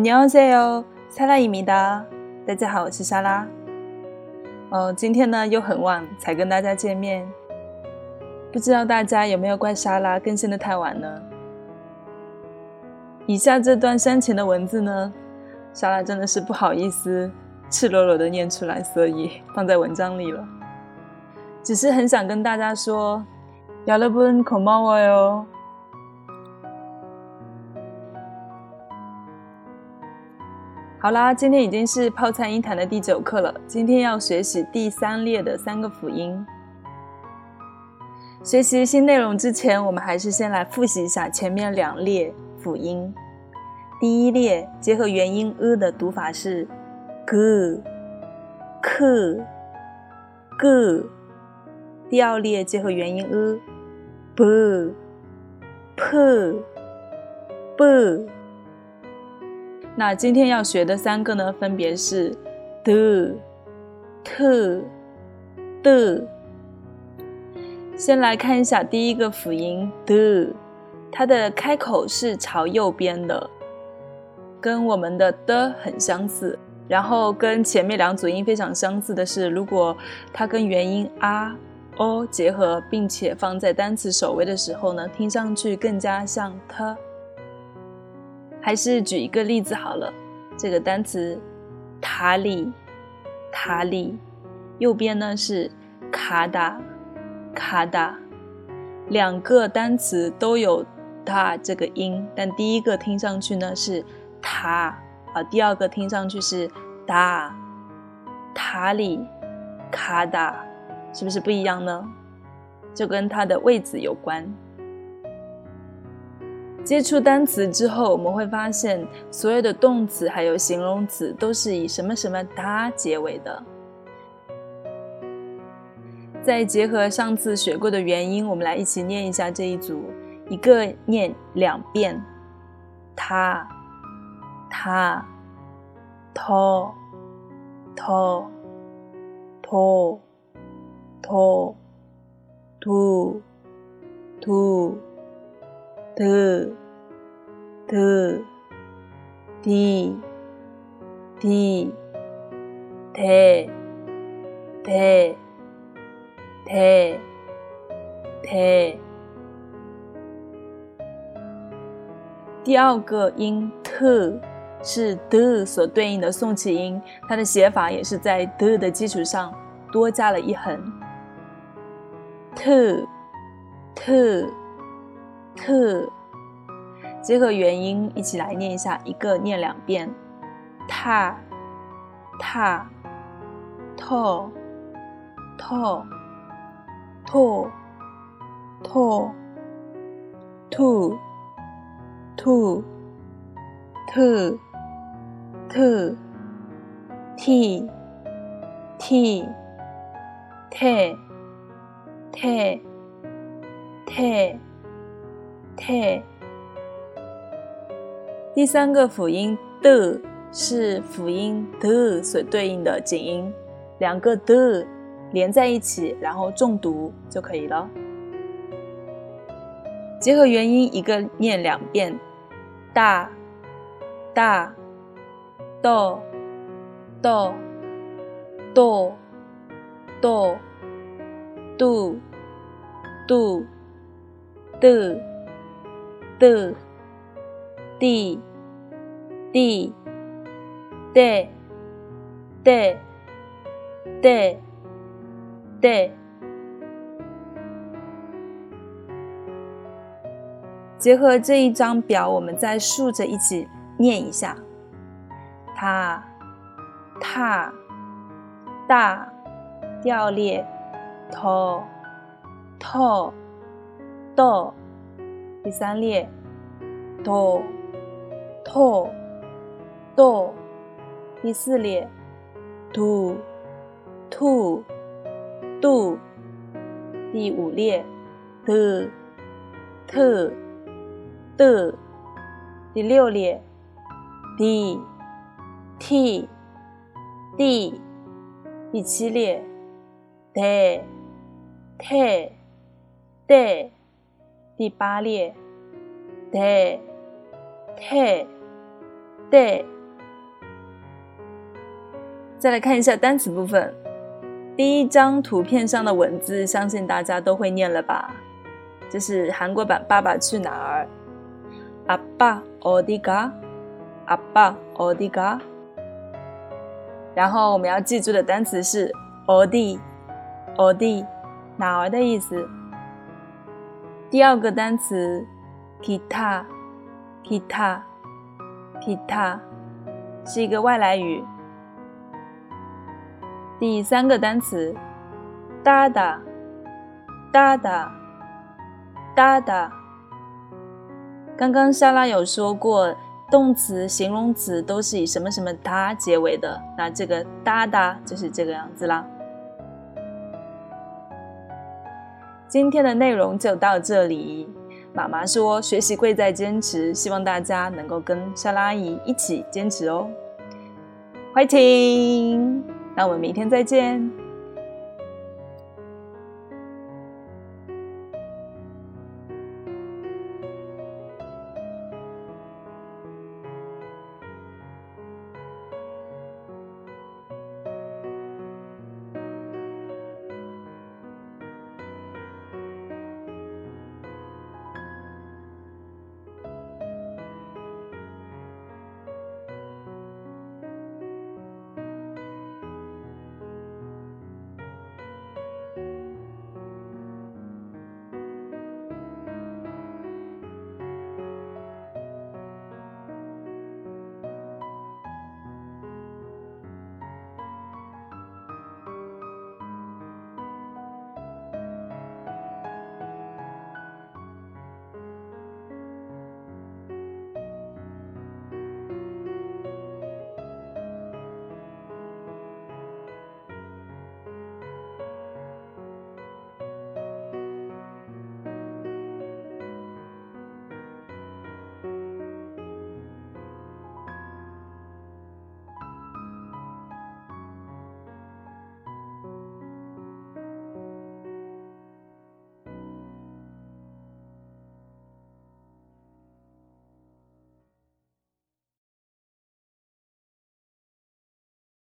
안녕하세요，莎拉伊米达。大家好，我是莎拉。哦，今天呢又很晚才跟大家见面，不知道大家有没有怪莎拉更新的太晚呢？以下这段煽情的文字呢，莎拉真的是不好意思赤裸裸的念出来，所以放在文章里了。只是很想跟大家说，여러분고마워 요。 好啦，今天已经是泡菜音谈的第九课了。今天要学习第三列的三个辅音。学习新内容之前，我们还是先来复习一下前面两列辅音。第一列结合元音 “e” 的读法是 “g”、“k”、“g”。第二列结合元音 “e”，“b”、“p”、“b”。那今天要学的三个呢，分别是的、特、的。先来看一下第一个辅音的，它的开口是朝右边的，跟我们的的很相似。然后跟前面两组音非常相似的是，如果它跟元音啊、o 结合，并且放在单词首尾的时候呢，听上去更加像 t。还是举一个例子好了，这个单词塔里，塔里，右边呢是卡达，卡达，两个单词都有它这个音，但第一个听上去呢是塔啊，第二个听上去是达，塔里，卡达，是不是不一样呢？就跟它的位置有关。接触单词之后，我们会发现所有的动词还有形容词都是以什么什么它结尾的。再结合上次学过的元音，我们来一起念一下这一组，一个念两遍：他、他、托、托、托、托、吐、吐。的的的的的的的的，第二个音特是的所对应的送气音，它的写法也是在的的基础上多加了一横，特特。特，结合元音一起来念一下，一个念两遍，踏，踏，拓，拓，拓，拓，兔，兔，特，特，替，替，特，特，特。T 第三个辅音的是辅音的所对应的紧音，两个的连在一起，然后重读就可以了。结合元音，一个念两遍，大，大，豆，豆，豆，豆，度，度，的。的，地，地，的，的，的，的，结合这一张表，我们再竖着一起念一下：他，踏，大，掉裂，头，头，豆。第三列，to to do，第四列，to to do，第五列，the the the，第六列，d t d，第七列 day day, 第八列，t，t， 对。再来看一下单词部分，第一张图片上的文字，相信大家都会念了吧？这是韩国版《爸爸去哪儿》。阿爸어디 가？ 阿爸어디 가？ 然后我们要记住的单词是어 디， 어 디， 哪儿的意思。 第二个单词，guitar，guitar，guitar，是一个外来语。第三个单词，dada，dada，dada。刚刚莎拉有说过，动词、形容词都是以什么什么它结尾的，那这个 dada 就是这个样子啦。今天的内容就到这里。妈妈说，学习贵在坚持，希望大家能够跟莎拉阿姨一起坚持哦。欢迎。那我们明天再见。